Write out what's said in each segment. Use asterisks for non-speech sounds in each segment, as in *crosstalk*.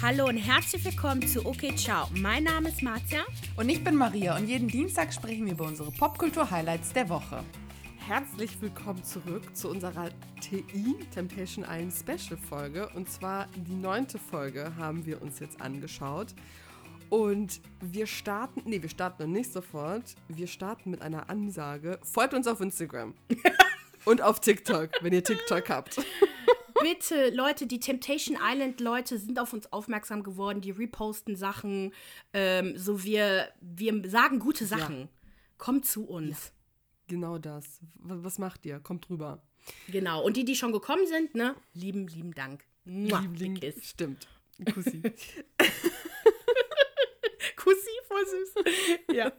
Hallo und herzlich willkommen zu Okay Ciao. Mein Name ist Marzia. Und ich bin Maria und jeden Dienstag sprechen wir über unsere Popkultur-Highlights der Woche. Herzlich willkommen zurück zu unserer TI Temptation Island Special Folge. Und zwar die neunte Folge haben wir uns jetzt angeschaut. Und wir starten, nee, wir starten noch nicht sofort. Wir starten mit einer Ansage. Folgt uns auf Instagram. *laughs* und auf TikTok, wenn ihr TikTok habt. *laughs* Bitte, Leute, die Temptation Island Leute sind auf uns aufmerksam geworden, die reposten Sachen, ähm, so wir, wir sagen gute Sachen. Ja. Kommt zu uns. Ja, genau das. Was macht ihr? Kommt rüber. Genau. Und die, die schon gekommen sind, ne? Lieben, lieben Dank. Lieben, Stimmt. Kussi. *laughs* Kussi, voll süß. ja.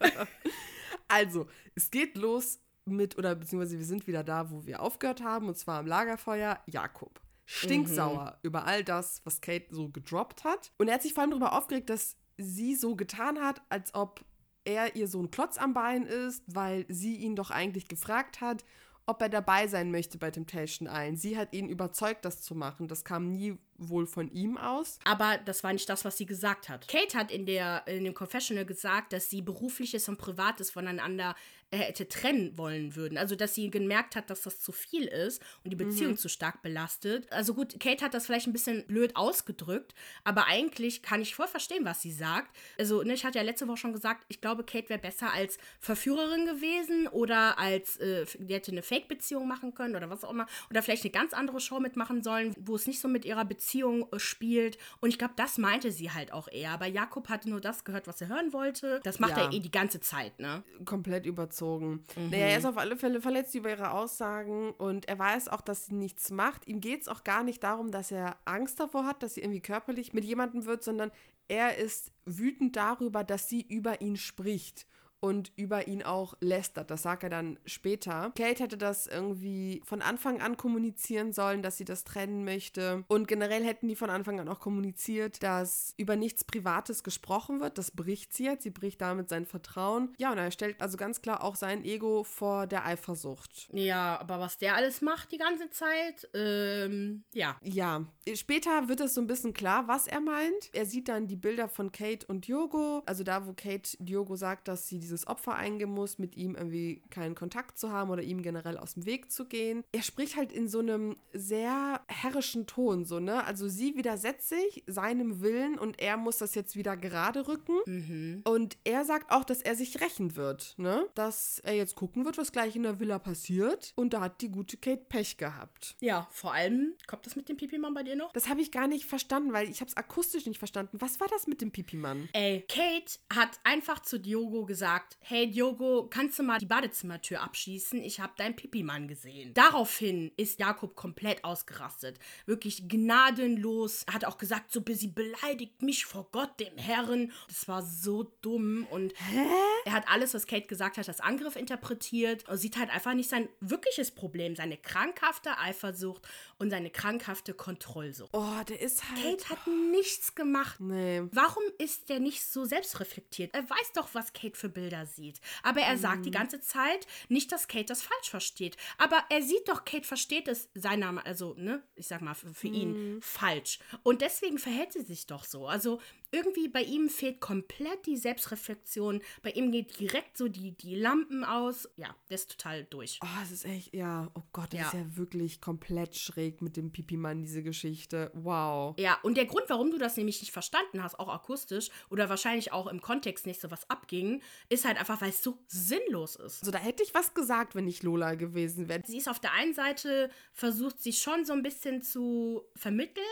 Also, es geht los mit, oder beziehungsweise wir sind wieder da, wo wir aufgehört haben, und zwar am Lagerfeuer Jakob. Stinksauer mhm. über all das, was Kate so gedroppt hat. Und er hat sich vor allem darüber aufgeregt, dass sie so getan hat, als ob er ihr so ein Klotz am Bein ist, weil sie ihn doch eigentlich gefragt hat, ob er dabei sein möchte bei Temptation Island. Sie hat ihn überzeugt, das zu machen. Das kam nie wohl von ihm aus. Aber das war nicht das, was sie gesagt hat. Kate hat in, der, in dem Confessional gesagt, dass sie berufliches und privates voneinander hätte trennen wollen würden. Also, dass sie gemerkt hat, dass das zu viel ist und die Beziehung mhm. zu stark belastet. Also gut, Kate hat das vielleicht ein bisschen blöd ausgedrückt, aber eigentlich kann ich voll verstehen, was sie sagt. Also, ne, ich hatte ja letzte Woche schon gesagt, ich glaube, Kate wäre besser als Verführerin gewesen oder als, äh, die hätte eine Fake-Beziehung machen können oder was auch immer. Oder vielleicht eine ganz andere Show mitmachen sollen, wo es nicht so mit ihrer Beziehung äh, spielt. Und ich glaube, das meinte sie halt auch eher. Aber Jakob hatte nur das gehört, was er hören wollte. Das macht ja. er eh die ganze Zeit, ne? Komplett überzogen. Mhm. Naja, er ist auf alle Fälle verletzt über ihre Aussagen und er weiß auch, dass sie nichts macht. Ihm geht es auch gar nicht darum, dass er Angst davor hat, dass sie irgendwie körperlich mit jemandem wird, sondern er ist wütend darüber, dass sie über ihn spricht und über ihn auch lästert. Das sagt er dann später. Kate hätte das irgendwie von Anfang an kommunizieren sollen, dass sie das trennen möchte. Und generell hätten die von Anfang an auch kommuniziert, dass über nichts Privates gesprochen wird. Das bricht sie jetzt. Sie bricht damit sein Vertrauen. Ja, und er stellt also ganz klar auch sein Ego vor der Eifersucht. Ja, aber was der alles macht die ganze Zeit, ähm, ja. Ja, später wird es so ein bisschen klar, was er meint. Er sieht dann die Bilder von Kate und Diogo. Also da, wo Kate Diogo sagt, dass sie dieses Opfer eingehen muss, mit ihm irgendwie keinen Kontakt zu haben oder ihm generell aus dem Weg zu gehen. Er spricht halt in so einem sehr herrischen Ton, so, ne? Also sie widersetzt sich seinem Willen und er muss das jetzt wieder gerade rücken. Mhm. Und er sagt auch, dass er sich rächen wird, ne? Dass er jetzt gucken wird, was gleich in der Villa passiert. Und da hat die gute Kate Pech gehabt. Ja, vor allem, kommt das mit dem Pipi-Mann bei dir noch? Das habe ich gar nicht verstanden, weil ich habe es akustisch nicht verstanden. Was war das mit dem Pipi-Mann? Ey, Kate hat einfach zu Diogo gesagt, sagt, hey Diogo, kannst du mal die Badezimmertür abschließen? Ich habe deinen Pipi-Mann gesehen. Daraufhin ist Jakob komplett ausgerastet. Wirklich gnadenlos. Er hat auch gesagt, so sie beleidigt mich vor Gott, dem Herrn. Das war so dumm und Hä? er hat alles, was Kate gesagt hat, als Angriff interpretiert. Er sieht halt einfach nicht sein wirkliches Problem, seine krankhafte Eifersucht und seine krankhafte Kontrollsucht. Oh, der ist halt. Kate hat nichts gemacht. Nee. Warum ist der nicht so selbstreflektiert? Er weiß doch, was Kate für Bilder Bilder sieht. Aber er mhm. sagt die mhm. ganze Zeit nicht, dass Kate das falsch versteht. Aber er sieht doch, Kate versteht es, sein Name, also, ne, ich sag mal, für, für mhm. ihn falsch. Und deswegen verhält sie sich doch so. Also irgendwie bei ihm fehlt komplett die Selbstreflexion. Bei ihm geht direkt so die, die Lampen aus. Ja, der ist total durch. Oh, es ist echt, ja, oh Gott, das ja. ist ja wirklich komplett schräg mit dem Pipi-Mann, diese Geschichte. Wow. Ja, und der Grund, warum du das nämlich nicht verstanden hast, auch akustisch oder wahrscheinlich auch im Kontext nicht so was abging, ist halt einfach, weil es so sinnlos ist. Also da hätte ich was gesagt, wenn ich Lola gewesen wäre. Sie ist auf der einen Seite, versucht sie schon so ein bisschen zu vermitteln,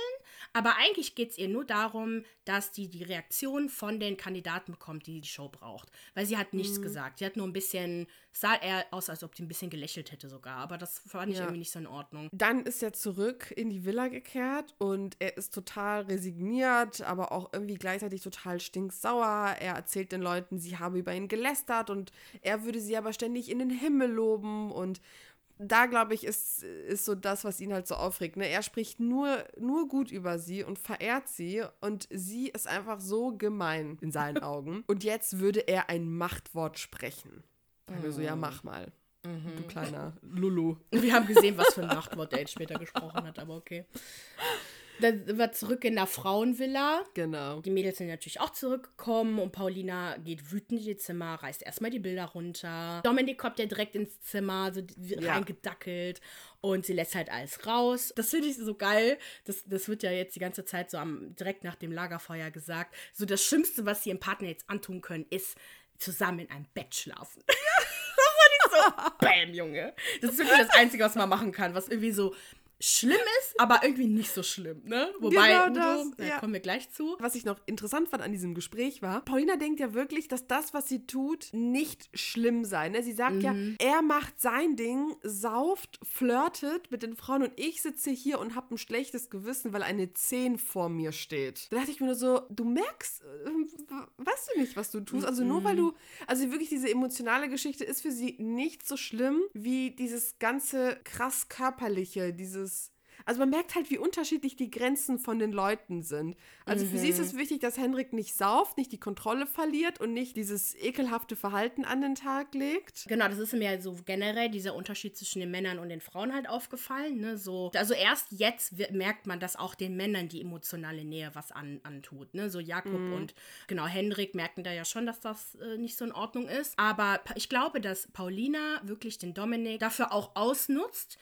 aber eigentlich geht es ihr nur darum, dass die die Reaktion von den Kandidaten bekommt, die die Show braucht. Weil sie hat nichts mhm. gesagt. Sie hat nur ein bisschen, sah eher aus, als ob sie ein bisschen gelächelt hätte sogar. Aber das fand ich ja. irgendwie nicht so in Ordnung. Dann ist er zurück in die Villa gekehrt und er ist total resigniert, aber auch irgendwie gleichzeitig total stinksauer. Er erzählt den Leuten, sie habe über ihn gelästert und er würde sie aber ständig in den Himmel loben und da glaube ich, ist, ist so das, was ihn halt so aufregt. Ne? Er spricht nur, nur gut über sie und verehrt sie und sie ist einfach so gemein in seinen *laughs* Augen. Und jetzt würde er ein Machtwort sprechen. Sagen wir so, ja, mach mal. Mhm. Du kleiner *laughs* Lulu. Wir haben gesehen, was für ein Machtwort er jetzt später gesprochen hat, aber okay. Dann wird zurück in der Frauenvilla. Genau. Die Mädels sind natürlich auch zurückgekommen und Paulina geht wütend in ihr Zimmer, reißt erstmal die Bilder runter. Dominik kommt ja direkt ins Zimmer, so Ja. reingedackelt und sie lässt halt alles raus. Das finde ich so geil. Das, das wird ja jetzt die ganze Zeit so am, direkt nach dem Lagerfeuer gesagt. So das Schlimmste, was sie ihrem Partner jetzt antun können, ist zusammen in einem Bett schlafen. *laughs* das fand ich so, *laughs* bam, Junge. Das ist wirklich das Einzige, was man machen kann, was irgendwie so schlimm ist, aber irgendwie nicht so schlimm, ne? Wobei, Genau Udo, das, da ja. kommen wir gleich zu. Was ich noch interessant fand an diesem Gespräch war, Paulina denkt ja wirklich, dass das, was sie tut, nicht schlimm sei. Ne? Sie sagt ja, er macht sein Ding, sauft, flirtet mit den Frauen und ich sitze hier und habe ein schlechtes Gewissen, weil eine 10 vor mir steht. Da dachte ich mir nur so, du merkst, äh, weißt du nicht, was du tust. Also nur weil du, also wirklich diese emotionale Geschichte ist für sie nicht so schlimm wie dieses ganze krass körperliche, dieses also man merkt halt, wie unterschiedlich die Grenzen von den Leuten sind. Also für sie ist es wichtig, dass Henrik nicht sauft, nicht die Kontrolle verliert und nicht dieses ekelhafte Verhalten an den Tag legt. Genau, das ist mir so generell dieser Unterschied zwischen den Männern und den Frauen halt aufgefallen. Ne? So, also erst jetzt wird, merkt man, dass auch den Männern die emotionale Nähe was an, antut. Ne? So Jakob und genau Henrik merken da ja schon, dass das äh, nicht so in Ordnung ist. Aber ich glaube, dass Paulina wirklich den Dominik dafür auch ausnutzt,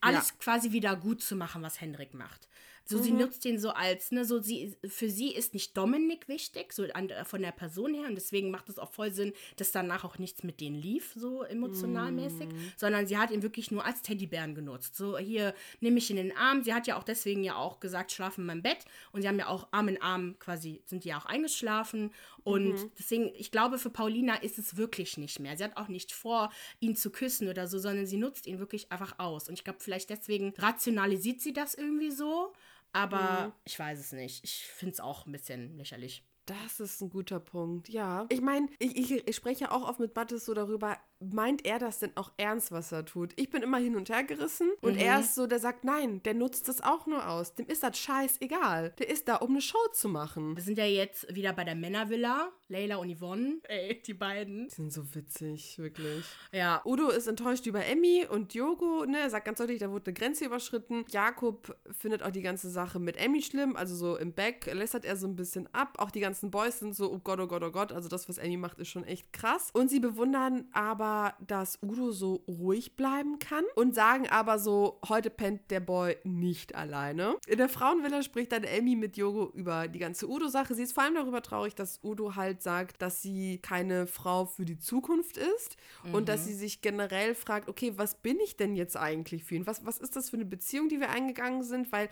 alles quasi wieder gut zu machen, was Henrik macht. So, sie nutzt ihn so als, ne, so sie, für sie ist nicht Dominik wichtig, so an, der- von der Person her, und deswegen macht es auch voll Sinn, dass danach auch nichts mit denen lief, so emotionalmäßig, sondern sie hat ihn wirklich nur als Teddybären genutzt. So, hier, nehme ich in den Arm. Sie hat ja auch deswegen ja auch gesagt, schlaf in meinem Bett, und sie haben ja auch Arm in Arm quasi, sind ja auch eingeschlafen, und deswegen, ich glaube, für Paulina ist es wirklich nicht mehr. Sie hat auch nicht vor, ihn zu küssen oder so, sondern sie nutzt ihn wirklich einfach aus. Und ich glaube, vielleicht deswegen rationalisiert sie das irgendwie so. Aber ich weiß es nicht. Ich finde es auch ein bisschen lächerlich. Das ist ein guter Punkt, ja. Ich meine, ich, ich, ich spreche auch oft mit Mattes so darüber, meint er das denn auch ernst, was er tut? Ich bin immer hin und her gerissen und er ist so, der sagt, nein, der nutzt das auch nur aus. Dem ist das scheißegal. Der ist da, um eine Show zu machen. Wir sind ja jetzt wieder bei der Männervilla. Leila und Yvonne. Ey, die beiden. Die sind so witzig, wirklich. Ja. Udo ist enttäuscht über Emmy und Diogo, ne, er sagt ganz deutlich, da wurde eine Grenze überschritten. Jakob findet auch die ganze Sache mit Emmy schlimm, also so im Back lässert er so ein bisschen ab. Auch die ganzen Boys sind so, oh Gott, oh Gott, oh Gott, also das, was Emmy macht, ist schon echt krass. Und sie bewundern aber, dass Udo so ruhig bleiben kann und sagen aber so, heute pennt der Boy nicht alleine. In der Frauenvilla spricht dann Emmy mit Diogo über die ganze Udo-Sache. Sie ist vor allem darüber traurig, dass Udo halt sagt, dass sie keine Frau für die Zukunft ist und dass sie sich generell fragt, okay, was bin ich denn jetzt eigentlich für ihn? Was, was ist das für eine Beziehung, die wir eingegangen sind? Weil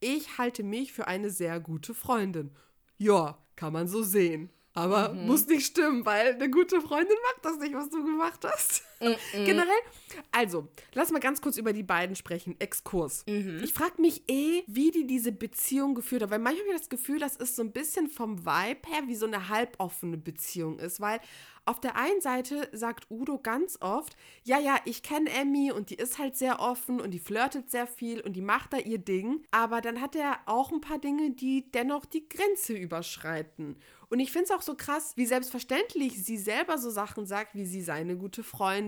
ich halte mich für eine sehr gute Freundin. Ja, kann man so sehen. Aber muss nicht stimmen, weil eine gute Freundin macht das nicht, was du gemacht hast. Generell, also, lass mal ganz kurz über die beiden sprechen. Exkurs. Ich frage mich eh, wie die diese Beziehung geführt haben, weil manchmal habe ich das Gefühl, das ist so ein bisschen vom Vibe her wie so eine halboffene Beziehung ist, weil auf der einen Seite sagt Udo ganz oft, ja, ja, ich kenne Emmy und die ist halt sehr offen und die flirtet sehr viel und die macht da ihr Ding. Aber dann hat er auch ein paar Dinge, die dennoch die Grenze überschreiten. Und ich finde es auch so krass, wie selbstverständlich sie selber so Sachen sagt, wie sie sei eine gute Freundin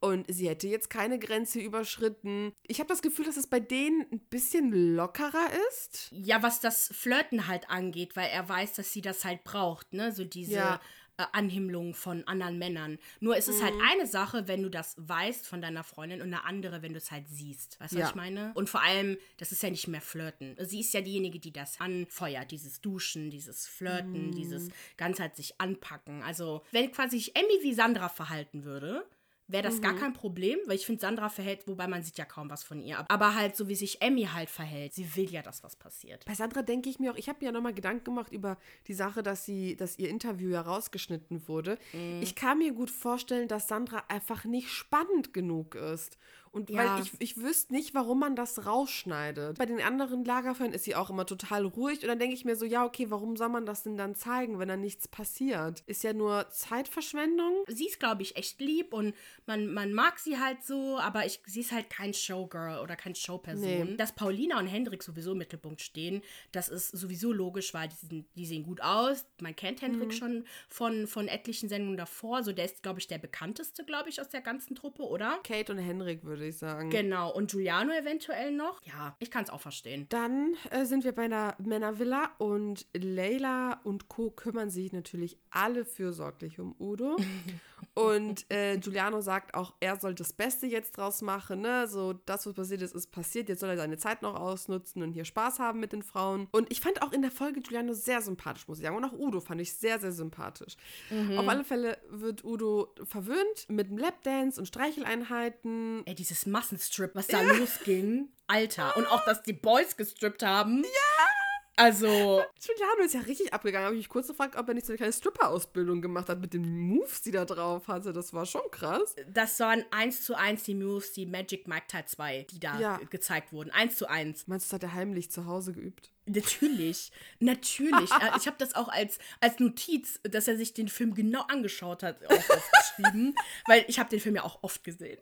und sie hätte jetzt keine Grenze überschritten. Ich habe das Gefühl, dass es bei denen ein bisschen lockerer ist. Ja, was das Flirten halt angeht, weil er weiß, dass sie das halt braucht, ne? So diese Ja. Äh, Anhimmlung von anderen Männern. Nur es ist halt Mhm. eine Sache, wenn du das weißt von deiner Freundin und eine andere, wenn du es halt siehst. Weißt du, Ja. was ich meine? Und vor allem, das ist ja nicht mehr Flirten. Sie ist ja diejenige, die das anfeuert. Dieses Duschen, dieses Flirten, Mhm. dieses ganzheitlich anpacken. Also, wenn quasi sich Emmy wie Sandra verhalten würde, wäre das Mhm. gar kein Problem, weil ich finde, Sandra verhält, wobei man sieht ja kaum was von ihr. Aber halt so, wie sich Emmy halt verhält. Sie will ja, dass was passiert. Bei Sandra denke ich mir auch, ich habe mir ja nochmal Gedanken gemacht über die Sache, dass sie, dass ihr Interview ja rausgeschnitten wurde. Mhm. Ich kann mir gut vorstellen, dass Sandra einfach nicht spannend genug ist. Und Ja. weil ich, ich wüsste nicht, warum man das rausschneidet. Bei den anderen Lagerfeuern ist sie auch immer total ruhig. Und dann denke ich mir so, ja, okay, warum soll man das denn dann zeigen, wenn da nichts passiert? Ist ja nur Zeitverschwendung. sie ist, glaube ich, echt lieb und man, man mag sie halt so, aber ich, sie ist halt kein Showgirl oder kein Showperson. Nee. Dass Paulina und Hendrik sowieso im Mittelpunkt stehen, das ist sowieso logisch, weil die, sind, die sehen gut aus. Man kennt Hendrik schon von, von etlichen Sendungen davor. So, der ist, glaube ich, der bekannteste, glaube ich, aus der ganzen Truppe, oder? Kate und Henrik würde würde ich sagen. Genau. Und Giuliano eventuell noch. Ja, ich kann es auch verstehen. Dann äh, sind wir bei einer Männervilla und Leila und Co. kümmern sich natürlich alle fürsorglich um Udo. *laughs* und äh, Giuliano sagt auch, er soll das Beste jetzt draus machen. Ne? So, das, was passiert ist, ist passiert. Jetzt soll er seine Zeit noch ausnutzen und hier Spaß haben mit den Frauen. Und ich fand auch in der Folge Giuliano sehr sympathisch, muss ich sagen. Und auch Udo fand ich sehr, sehr sympathisch. Mhm. Auf alle Fälle wird Udo verwöhnt mit einem Lapdance und Streicheleinheiten. Ey, dieses Massenstrip, was da losging. Alter. Und auch, dass die Boys gestrippt haben. Ja. Also, Giuliano ist ja richtig abgegangen. Habe ich mich kurz gefragt, ob er nicht so eine kleine Stripper-Ausbildung gemacht hat mit den Moves, die da drauf hatte. Das war schon krass. das waren eins zu eins die Moves, die Magic Mike Teil 2, die da Ja. ge- gezeigt wurden. Eins zu eins. Meinst du, das hat er heimlich zu Hause geübt? Natürlich. Natürlich. *laughs* Ich habe das auch als, als Notiz, dass er sich den Film genau angeschaut hat, auch aufgeschrieben. *laughs* weil ich habe den Film ja auch oft gesehen.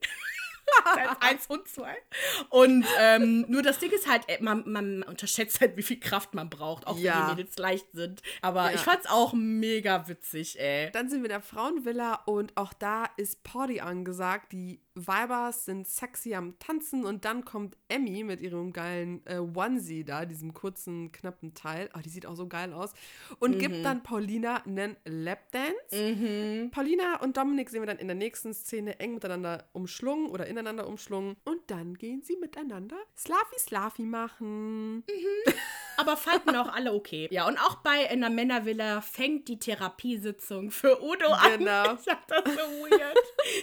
Teil 1 und 2. Und ähm, nur das Ding ist halt, äh, man, man unterschätzt halt, wie viel Kraft man braucht, auch Ja. wenn die Mädels leicht sind. Aber Ja. ich fand's auch mega witzig, ey. Dann sind wir in der Frauenvilla und auch da ist Party angesagt. Die Weibers sind sexy am Tanzen und dann kommt Emmy mit ihrem geilen äh, Onesie da, diesem kurzen, knappen Teil. Oh, die sieht auch so geil aus. Und gibt dann Paulina einen Lapdance. Paulina und Dominik sehen wir dann in der nächsten Szene eng miteinander umschlungen oder ineinander umschlungen. Und dann gehen sie miteinander Slavi Slavi machen. Aber fanden auch alle okay. *laughs* Ja, und auch bei in der Männervilla fängt die Therapiesitzung für Udo an. Genau. *laughs* Ich fand das so weird.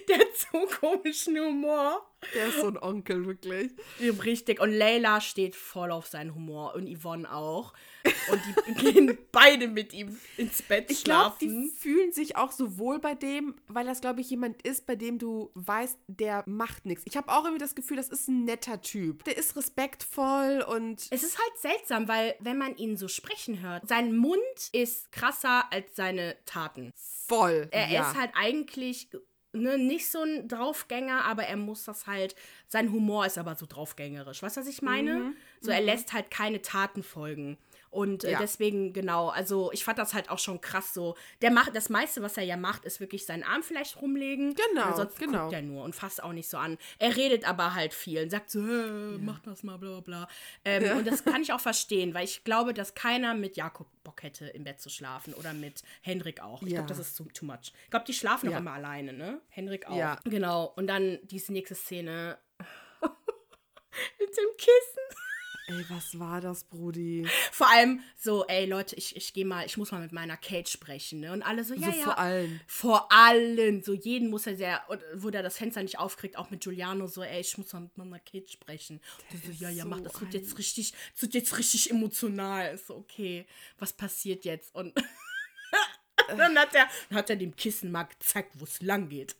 Der hat so komischen Humor. Der ist so ein Onkel, wirklich. Richtig. Und Leila steht voll auf seinen Humor und Yvonne auch. Und die *laughs* gehen beide mit ihm ins Bett Ich glaube, die schlafen. fühlen sich auch so wohl bei dem, weil das, glaube ich, jemand ist, bei dem du weißt, der macht nichts. Ich habe auch irgendwie das Gefühl, das ist ein netter Typ. Der ist respektvoll und es ist halt seltsam, weil wenn man ihn so sprechen hört, sein Mund ist krasser als seine Taten. voll. Er ja. ist halt eigentlich ne, nicht so ein Draufgänger, aber er muss das halt. Sein Humor ist aber so draufgängerisch. Weißt du, was ich meine? So, er lässt halt keine Taten folgen. Und äh, Ja. deswegen, genau, also ich fand das halt auch schon krass so. Der macht, das meiste, was er ja macht, ist wirklich seinen Arm vielleicht rumlegen. Genau, sonst genau. guckt er nur und fasst auch nicht so an. Er redet aber halt viel und sagt so, "Hä, mach das mal, bla bla bla. Ähm, Und das kann ich *laughs* auch verstehen, weil ich glaube, dass keiner mit Jakob Bock hätte, im Bett zu schlafen oder mit Hendrik auch. Ich Ja. glaube, das ist too, too much. Ich glaube, die schlafen Ja. auch immer alleine, ne? Henrik auch. Ja. Genau. Und dann diese nächste Szene *laughs* mit dem Kissen. Ey, was war das, Brudi? Vor allem so, ey Leute, ich, ich gehe mal, ich muss mal mit meiner Kate sprechen, ne? Und alle so, ja, so ja. vor allen. Vor allen. So jeden muss er sehr, wo der das Fenster nicht aufkriegt, auch mit Giuliano, so, ey, ich muss mal mit meiner Kate sprechen. Und so, ja, ja, so mach, das wird jetzt richtig, das wird jetzt richtig emotional. Ist so, okay, was passiert jetzt? Und *laughs* dann hat er, dann hat er dem Kissen mal gezeigt, wo es lang geht.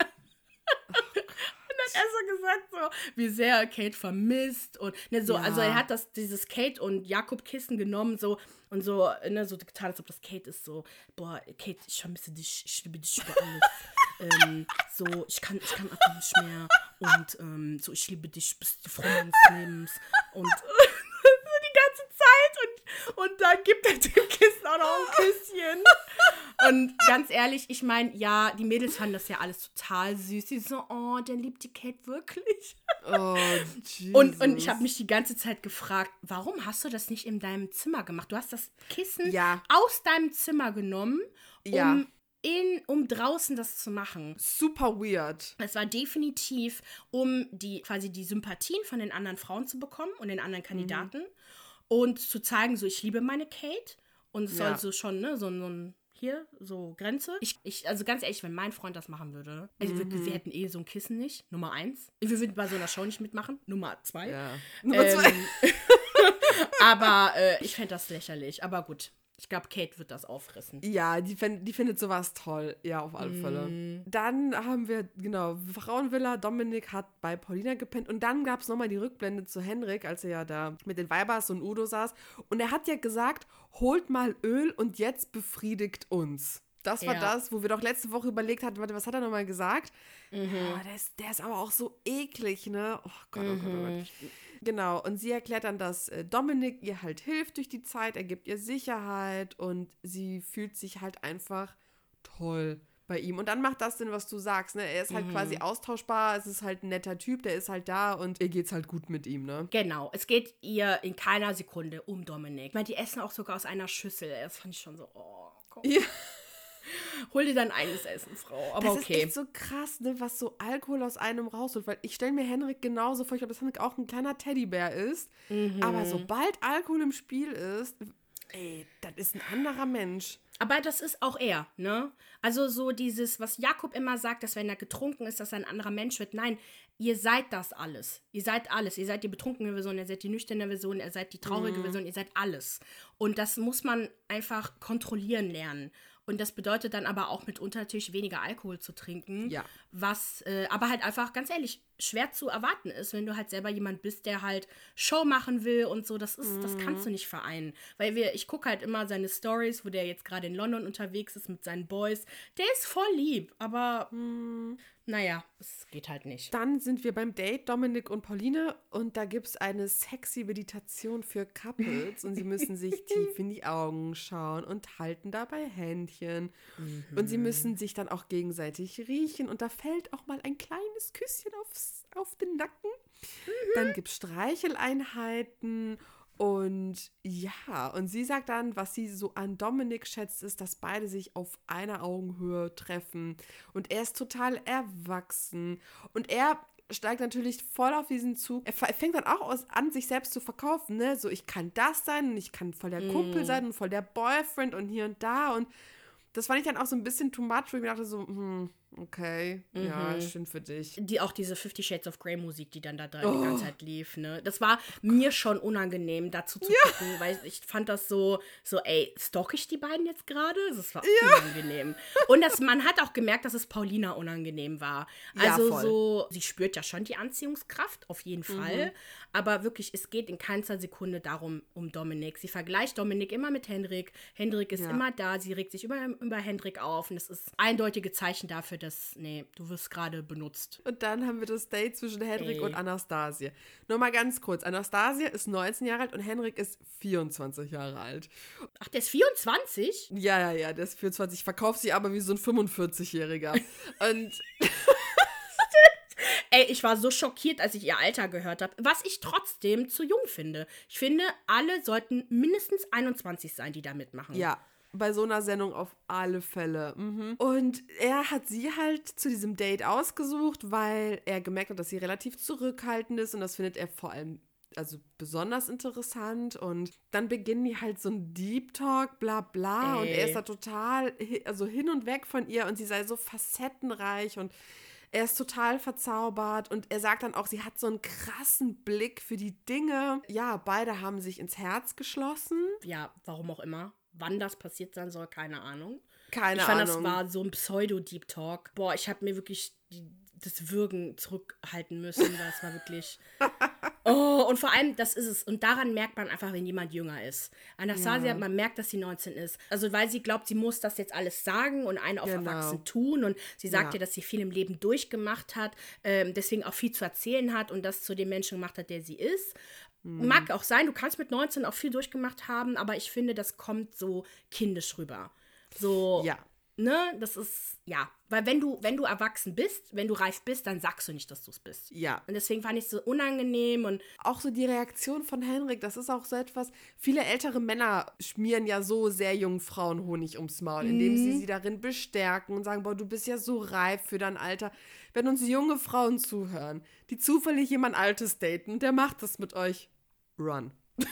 Hat er so gesagt, so, wie sehr er Kate vermisst und ne, so, Ja. also er hat das, dieses Kate und Jakob Kissen genommen, so und so, ne, so getan, als ob das Kate ist, so, boah, Kate, ich vermisse dich, ich liebe dich über alles. *laughs* ähm, so, ich kann, ich kann einfach nicht mehr. Und ähm, so, ich liebe dich, bist die Frau meines Lebens. Und *laughs* Zeit. Und, und dann gibt er dem Kissen auch noch ein Küsschen. Und ganz ehrlich, ich meine, ja, die Mädels fanden das ja alles total süß. Die so, oh, der liebt die Kate wirklich. Oh, Jesus. Und, und ich habe mich die ganze Zeit gefragt, warum hast du das nicht in deinem Zimmer gemacht? Du hast das Kissen Ja. aus deinem Zimmer genommen, um, Ja. in, um draußen das zu machen. Super weird. Es war definitiv, um die quasi die Sympathien von den anderen Frauen zu bekommen und den anderen Kandidaten und zu zeigen, so ich liebe meine Kate und es soll Ja. so schon ne so, so ein hier so Grenze. Ich, ich also ganz ehrlich, wenn mein Freund das machen würde, also wir, wir hätten eh so ein Kissen nicht. Nummer eins. Wir würden bei so einer Show nicht mitmachen. Nummer zwei. Ja. Nummer zwei. Ähm, *laughs* aber äh, ich fände das lächerlich. Aber gut, ich glaube, Kate wird das auffressen. Ja, die, fänd, die findet sowas toll. Ja, auf alle Fälle. Mm. Dann haben wir, genau, Frauenvilla. Dominik hat bei Paulina gepennt. Und dann gab es nochmal die Rückblende zu Henrik, als er ja da mit den Weibers und Udo saß. Und er hat ja gesagt, holt mal Öl und jetzt befriedigt uns. Das war Ja. das, wo wir doch letzte Woche überlegt hatten, warte, was hat er nochmal gesagt? Ja, der, ist, der ist aber auch so eklig, ne? Oh Gott, oh Gott, oh Gott. Genau, und sie erklärt dann, dass äh, Dominik ihr halt hilft durch die Zeit, er gibt ihr Sicherheit und sie fühlt sich halt einfach toll bei ihm. Und dann macht das Sinn, was du sagst. Ne? Er ist halt Mhm. quasi austauschbar, es ist halt ein netter Typ, der ist halt da und ihr geht's halt gut mit ihm, ne? Genau, es geht ihr in keiner Sekunde um Dominik. Ich meine, die essen auch sogar aus einer Schüssel. Das fand ich schon so, oh, komm. Ja. Hol dir dein eigenes Essen, Frau. Aber das okay. ist echt so krass, ne, was so Alkohol aus einem rausholt. Weil ich stelle mir Henrik genauso vor, ich glaube, dass Henrik auch ein kleiner Teddybär ist. Mhm. Aber sobald Alkohol im Spiel ist, ey, das ist ein anderer Mensch. Aber das ist auch er, ne? Also so dieses, was Jakob immer sagt, dass wenn er getrunken ist, dass er ein anderer Mensch wird. Nein, ihr seid das alles. Ihr seid alles. Ihr seid die betrunkene Version, ihr seid die nüchterne Version, ihr seid die traurige Mhm. Version, ihr seid alles. Und das muss man einfach kontrollieren lernen. Und das bedeutet dann aber auch mitunter natürlich weniger Alkohol zu trinken. Ja. Was äh, aber halt einfach, ganz ehrlich, schwer zu erwarten ist, wenn du halt selber jemand bist, der halt Show machen will und so. Das ist, das kannst du nicht vereinen. Weil wir, ich gucke halt immer seine Stories, wo der jetzt gerade in London unterwegs ist mit seinen Boys. Der ist voll lieb, aber naja, es geht halt nicht. Dann sind wir beim Date Dominik und Pauline und da gibt es eine sexy Meditation für Couples und sie müssen sich *laughs* tief in die Augen schauen und halten dabei Händchen. Und sie müssen sich dann auch gegenseitig riechen und da fällt auch mal ein kleines Küsschen aufs, auf den Nacken. Dann gibt es Streicheleinheiten und ja, und sie sagt dann, was sie so an Dominik schätzt, ist, dass beide sich auf einer Augenhöhe treffen. Und er ist total erwachsen. Und er steigt natürlich voll auf diesen Zug. Er fängt dann auch aus, an, sich selbst zu verkaufen, ne? So, ich kann das sein und ich kann voll der Kumpel sein und voll der Boyfriend und hier und da. Und das fand ich dann auch so ein bisschen too much, wo ich mir dachte so, hm, okay, ja, schön für dich. Die, auch diese Fifty Shades of Grey Musik, die dann da drin Oh. die ganze Zeit lief, ne? Das war mir schon unangenehm, dazu zu gucken, weil ich fand das so, so, ey, stalk ich die beiden jetzt gerade? Das war unangenehm. Und das, man hat auch gemerkt, dass es Paulina unangenehm war. Ja, Also voll. so, sie spürt ja schon die Anziehungskraft, auf jeden Mhm. Fall. Aber wirklich, es geht in keinster Sekunde darum, um Dominik. Sie vergleicht Dominik immer mit Hendrik. Hendrik ist Ja. immer da, sie regt sich immer über Hendrik auf. Und es ist eindeutige Zeichen dafür, dass, nee, du wirst gerade benutzt. Und dann haben wir das Date zwischen Henrik Ey. und Anastasia. Nur mal ganz kurz. Anastasia ist 19 Jahre alt und Henrik ist 24 Jahre alt. Ach, der ist 24? Ja, ja, ja, der ist 24. Verkauft sie aber wie so ein 45-Jähriger. *laughs* und Ey, ich war so schockiert, als ich ihr Alter gehört habe, was ich trotzdem zu jung finde. Ich finde, alle sollten mindestens 21 sein, die da mitmachen. ja, bei so einer Sendung auf alle Fälle. Mhm. Und er hat sie halt zu diesem Date ausgesucht, weil er gemerkt hat, dass sie relativ zurückhaltend ist und das findet er vor allem also besonders interessant und dann beginnen die halt so ein Deep Talk, bla bla und Ey. er ist da total also hin und weg von ihr und sie sei so facettenreich und er ist total verzaubert und er sagt dann auch, sie hat so einen krassen Blick für die Dinge. Ja, beide haben sich ins Herz geschlossen. Ja, warum auch immer. Wann das passiert sein soll, keine Ahnung. Keine ich fand, Ahnung. das war so ein Pseudo-Deep Talk. Boah, ich habe mir wirklich die, das Würgen zurückhalten müssen, weil es war wirklich. *laughs* Oh, und vor allem, das ist es. Und daran merkt man einfach, wenn jemand jünger ist. Anastasia, Ja. man merkt, dass sie 19 ist. Also, weil sie glaubt, sie muss das jetzt alles sagen und einen auf Genau. erwachsen tun. Und sie sagt Ja. ja, dass sie viel im Leben durchgemacht hat, ähm, deswegen auch viel zu erzählen hat und das zu dem Menschen gemacht hat, der sie ist. Mhm. Mag auch sein, du kannst mit 19 auch viel durchgemacht haben, aber ich finde, das kommt so kindisch rüber. So, Ja. ne, das ist, ja. Weil wenn du, wenn du erwachsen bist, wenn du reif bist, dann sagst du nicht, dass du es bist. Ja. Und deswegen fand ich es so unangenehm und Auch so die Reaktion von Henrik, das ist auch so etwas, viele ältere Männer schmieren ja so sehr jungen Frauen Honig ums Maul, indem Mhm. sie sie darin bestärken und sagen, boah, du bist ja so reif für dein Alter. Wenn uns junge Frauen zuhören, die zufällig jemand Altes daten, der macht das mit euch. Run. *laughs*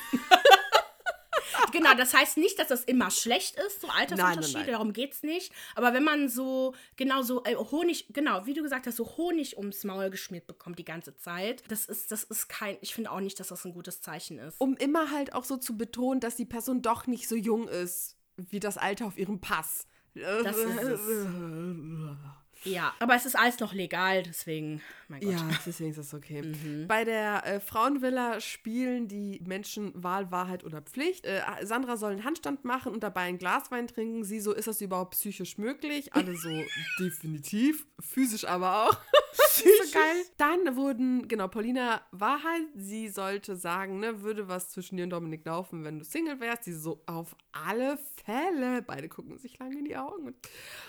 genau, das heißt nicht, dass das immer schlecht ist, so Altersunterschiede, Nein, nein, nein. darum geht's nicht. Aber wenn man so, genau so äh, Honig, genau, wie du gesagt hast, so Honig ums Maul geschmiert bekommt die ganze Zeit, das ist, das ist kein, ich finde auch nicht, dass das ein gutes Zeichen ist. Um immer halt auch so zu betonen, dass die Person doch nicht so jung ist, wie das Alter auf ihrem Pass. Das ist es. *laughs* Ja, aber es ist alles noch legal, deswegen, mein Gott. Ja, deswegen ist das okay. *laughs* Mhm. Bei der äh, Frauenvilla spielen die Menschen Wahl, Wahrheit oder Pflicht. Äh, Sandra soll einen Handstand machen und dabei ein Glas Wein trinken. Sie so, ist das überhaupt psychisch möglich? Alle so, *laughs* definitiv. Physisch aber auch. *laughs* Psychisch geil. Dann wurden, genau, Paulina war halt, sie sollte sagen, ne, würde was zwischen dir und Dominik laufen, wenn du Single wärst. Sie so, auf alle Fälle. Beide gucken sich lange in die Augen.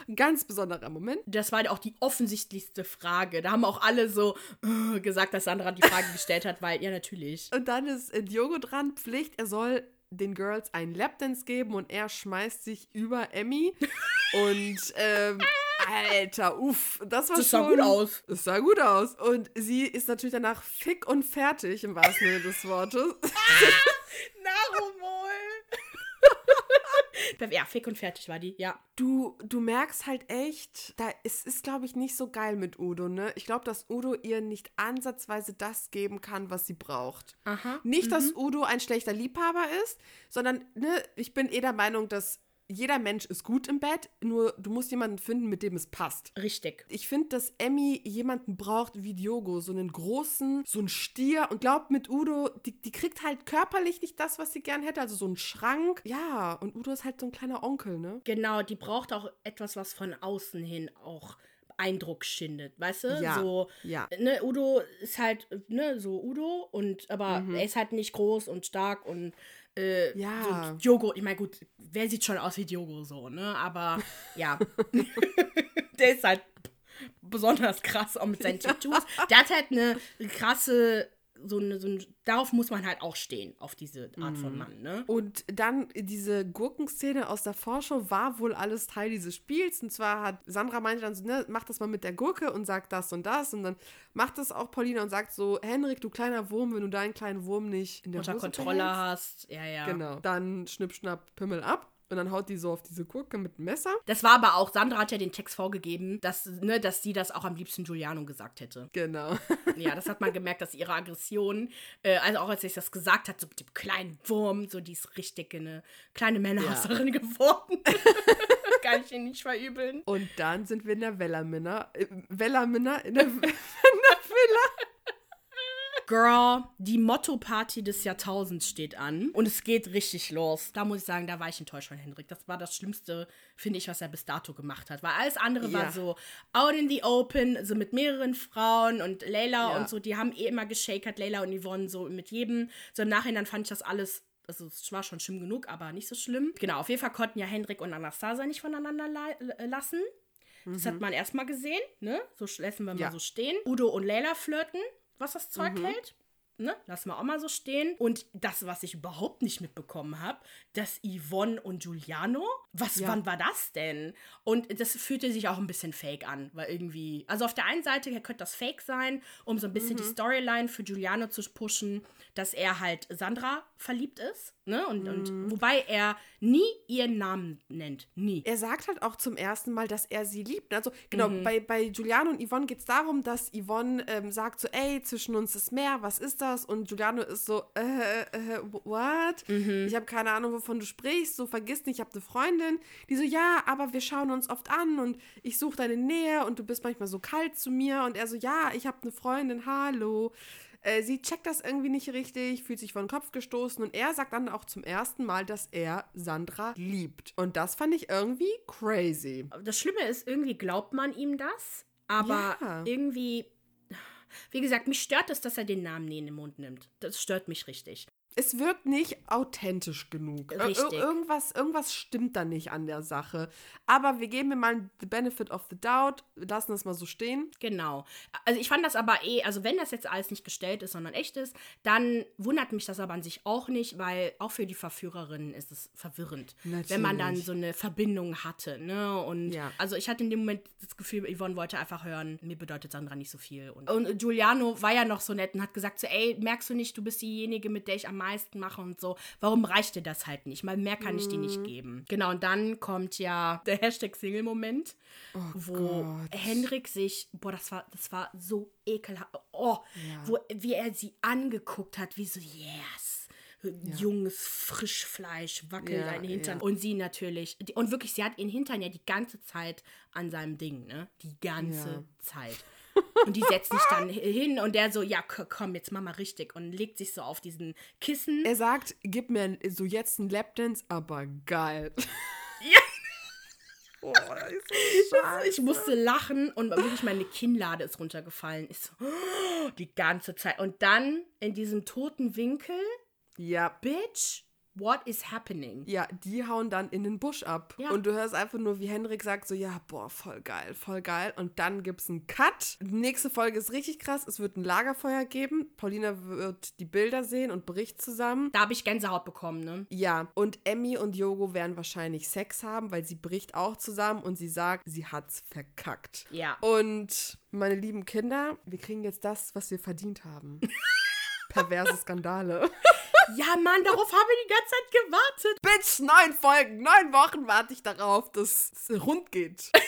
Ein ganz besonderer Moment. Das war auch die offensichtlichste Frage. Da haben auch alle so uh, gesagt, dass Sandra die Frage gestellt hat, weil, ja, natürlich. Und dann ist äh, Diogo dran, Pflicht, er soll den Girls einen Lapdance geben und er schmeißt sich über Emmy. *laughs* und ähm, Alter, uff, das war Das schon. sah gut aus. Es sah gut aus. Und sie ist natürlich danach fick und fertig, im wahrsten Sinne des Wortes. *laughs* Narumol. *laughs* ja, fick und fertig war die, ja. Du, du merkst halt echt, da es ist, glaube ich, nicht so geil mit Udo, ne? Ich glaube, dass Udo ihr nicht ansatzweise das geben kann, was sie braucht. Aha. Nicht, dass Udo ein schlechter Liebhaber ist, sondern, ne, ich bin eh der Meinung, dass jeder Mensch ist gut im Bett, nur du musst jemanden finden, mit dem es passt. Richtig. Ich finde, dass Emmy jemanden braucht wie Diogo, so einen großen, so einen Stier. Und glaubt mit Udo, die, die kriegt halt körperlich nicht das, was sie gern hätte, also so einen Schrank. Ja, und Udo ist halt so ein kleiner Onkel, ne? Genau, die braucht auch etwas, was von außen hin auch Eindruck schindet, weißt du? Ja, So, ja. ne, Udo ist halt, ne, so Udo und aber Mhm. er ist halt nicht groß und stark und äh, Ja. so Diogo, ich meine, gut, wer sieht schon aus wie Diogo so, ne? Aber ja. *laughs* Der ist halt besonders krass, auch mit seinen Tattoos. Der hat halt eine krasse, so eine, so ein, darauf muss man halt auch stehen, auf diese Art Mhm. von Mann, ne? Und dann diese Gurkenszene aus der Vorschau war wohl alles Teil dieses Spiels. Und zwar hat Sandra meinte dann so, ne, mach das mal mit der Gurke und sagt das und das. Und dann macht das auch Paulina und sagt so, Henrik, du kleiner Wurm, wenn du deinen kleinen Wurm nicht in der Unter Hose Kontrolle behältst. hast, ja, ja. Genau. Dann schnipp, schnapp, Pimmel ab. Und dann haut die so auf diese Gurke mit dem Messer. Das war aber auch, Sandra hat ja den Text vorgegeben, dass, ne, dass sie das auch am liebsten Giuliano gesagt hätte. Genau. Ja, das hat man gemerkt, dass ihre Aggression, äh, also auch als sie das gesagt hat, so mit dem kleinen Wurm, so die ist richtig eine kleine Männerhasserin geworden. *laughs* Kann ich ihn nicht verübeln. Und dann sind wir in der Wellerminner. Äh, Wellerminner in der, in der Villa. Girl, die Motto-Party des Jahrtausends steht an und es geht richtig los. Da muss ich sagen, da war ich enttäuscht von Henrik. Das war das Schlimmste, finde ich, was er bis dato gemacht hat. Weil alles andere Ja. war so out in the open, so mit mehreren Frauen und Layla Ja. und so. Die haben eh immer geshakert, Layla und Yvonne, so mit jedem. So im Nachhinein fand ich das alles also es war schon schlimm genug, aber nicht so schlimm. Genau, auf jeden Fall konnten ja Hendrik und Anastasia nicht voneinander la- äh, lassen. Das hat man erstmal gesehen, ne? So lassen wir mal Mhm. Ja. so stehen. Udo und Leila flirten, was das Zeug Mhm. hält. Ne? Lassen wir auch mal so stehen. Und das, was ich überhaupt nicht mitbekommen habe, dass Yvonne und Giuliano, was, Ja. wann war das denn? Und das fühlte sich auch ein bisschen fake an, weil irgendwie, also auf der einen Seite könnte das fake sein, um so ein bisschen Mhm. die Storyline für Giuliano zu pushen, dass er halt Sandra verliebt ist, ne? Und, Mhm. und wobei er nie ihren Namen nennt. Nie. Er sagt halt auch zum ersten Mal, dass er sie liebt. Also, genau, Mhm. bei, bei Giuliano und Yvonne geht es darum, dass Yvonne ähm, sagt so, ey, zwischen uns ist mehr, was ist das? Und Giuliano ist so, äh, äh, what? Mhm. Ich habe keine Ahnung, wovon du sprichst, so vergiss nicht, ich habe eine Freundin. Die so, ja, aber wir schauen uns oft an und ich suche deine Nähe und du bist manchmal so kalt zu mir. Und er so, ja, ich habe eine Freundin, hallo. Äh, sie checkt das irgendwie nicht richtig, fühlt sich vor den Kopf gestoßen und er sagt dann auch zum ersten Mal, dass er Sandra liebt. Und das fand ich irgendwie crazy. Das Schlimme ist, irgendwie glaubt man ihm das, aber Ja. irgendwie, wie gesagt, mich stört es, dass er den Namen nie in den Mund nimmt. Das stört mich richtig. Es wirkt nicht authentisch genug. Richtig. Ir irgendwas, irgendwas stimmt da nicht an der Sache. Aber wir geben ihm mal the benefit of the doubt, lassen es mal so stehen. Genau. Also ich fand das aber eh, also wenn das jetzt alles nicht gestellt ist, sondern echt ist, dann wundert mich das aber an sich auch nicht, weil auch für die Verführerinnen ist es verwirrend, wenn man dann Natürlich. so eine Verbindung hatte, ne? Und Ja. also ich hatte in dem Moment das Gefühl, Yvonne wollte einfach hören, mir bedeutet Sandra nicht so viel. Und, und Giuliano war ja noch so nett und hat gesagt so, ey, merkst du nicht, du bist diejenige, mit der ich am meisten mache und so. Warum reicht dir das halt nicht? Mal mehr kann ich dir nicht geben. Genau, und dann kommt ja der Hashtag Single-Moment, wo Oh Gott. Henrik sich, boah, das war, das war so ekelhaft. Oh, Ja. wo, wie er sie angeguckt hat, wie so, yes. Junges Frischfleisch wackelt Ja, sein Hintern. ja. Und sie natürlich. Und wirklich, sie hat ihren Hintern ja die ganze Zeit an seinem Ding, ne? Die ganze Ja. Zeit. Und die setzt sich dann hin und der so, ja, komm, jetzt mach mal richtig. Und legt sich so auf diesen Kissen. Er sagt, gib mir so jetzt einen Lapdance, aber geil. *laughs* Oh, das ist so. *laughs* Ich musste lachen und wirklich meine Kinnlade ist runtergefallen. Ich so, *gasps* die ganze Zeit. Und dann in diesem toten Winkel, Ja, Bitch, what is happening? ja, die hauen dann in den Busch ab. Ja. Und du hörst einfach nur, wie Henrik sagt so, ja, boah, voll geil, voll geil. Und dann gibt's einen Cut. Die nächste Folge ist richtig krass. Es wird ein Lagerfeuer geben. Paulina wird die Bilder sehen und Bericht zusammen. Da habe ich Gänsehaut bekommen, ne? Ja, und Emmy und Yogo werden wahrscheinlich Sex haben, weil sie bricht auch zusammen und sie sagt, sie hat's verkackt. Ja. Und meine lieben Kinder, wir kriegen jetzt das, was wir verdient haben. *laughs* Perverse Skandale. Ja, Mann, darauf haben wir die ganze Zeit gewartet. Bitch, neun Folgen, neun Wochen warte ich darauf, dass es rund geht. *laughs*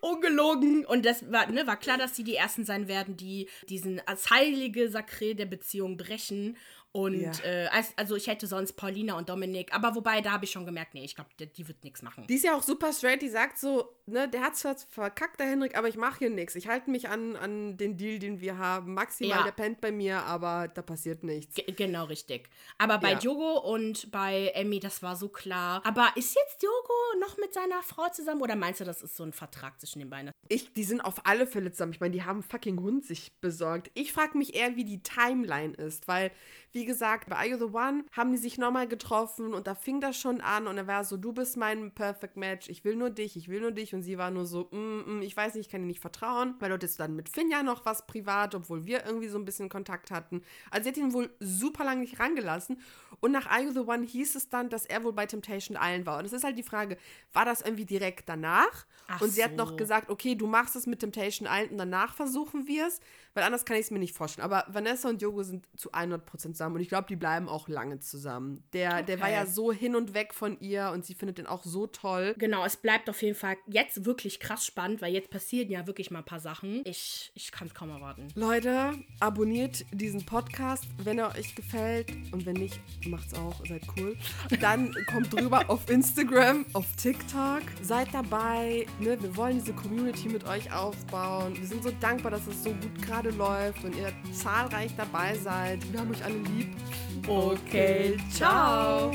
Ungelogen. Und das war, ne, war klar, dass sie die Ersten sein werden, die diesen als heilige Sakret der Beziehung brechen. Und Ja. äh, als, also ich hätte sonst Paulina und Dominik, aber wobei, da habe ich schon gemerkt, nee, ich glaube, die, die wird nichts machen. Die ist ja auch super straight, die sagt so, ne, der hat zwar verkackt, der Henrik, aber ich mache hier nichts. Ich halte mich an, an den Deal, den wir haben. Maximal, Ja. der pennt bei mir, aber da passiert nichts. Ge- Genau, richtig. Aber bei Ja. Diogo und bei Emmy, das war so klar. Aber ist jetzt Diogo noch mit seiner Frau zusammen oder meinst du, das ist so ein Vertrag zwischen den beiden? Ich, die sind auf alle Fälle zusammen. Ich meine, die haben fucking Hund sich besorgt. Ich frage mich eher, wie die Timeline ist, weil, wie gesagt, bei Are You the One haben die sich nochmal getroffen und da fing das schon an und er war so, du bist mein Perfect Match, ich will nur dich, ich will nur dich und sie war nur so, mm, mm, ich weiß nicht, ich kann dir nicht vertrauen, weil dort ist dann mit Finja noch was privat, obwohl wir irgendwie so ein bisschen Kontakt hatten. Also sie hat ihn wohl super lange nicht rangelassen und nach Are You the One hieß es dann, dass er wohl bei Temptation Island war und es ist halt die Frage, war das irgendwie direkt danach? Ach und sie hat so. noch gesagt, okay, du machst es mit Temptation Island und danach versuchen wir es, weil anders kann ich es mir nicht vorstellen. Aber Vanessa und Yogo sind zu 100% zusammen und ich glaube, die bleiben auch lange zusammen. Der, der war Okay. ja so hin und weg von ihr und sie findet den auch so toll. Genau, es bleibt auf jeden Fall jetzt wirklich krass spannend, weil jetzt passieren ja wirklich mal ein paar Sachen. Ich, ich kann es kaum erwarten. Leute, abonniert diesen Podcast, wenn er euch gefällt und wenn nicht, macht's auch, seid cool. Dann kommt drüber *laughs* auf Instagram, auf TikTok, seid dabei. Ne? Wir wollen diese Community mit euch aufbauen. Wir sind so dankbar, dass es so gut gerade läuft und ihr zahlreich dabei seid. Wir haben euch alle lieb. Okay, ciao.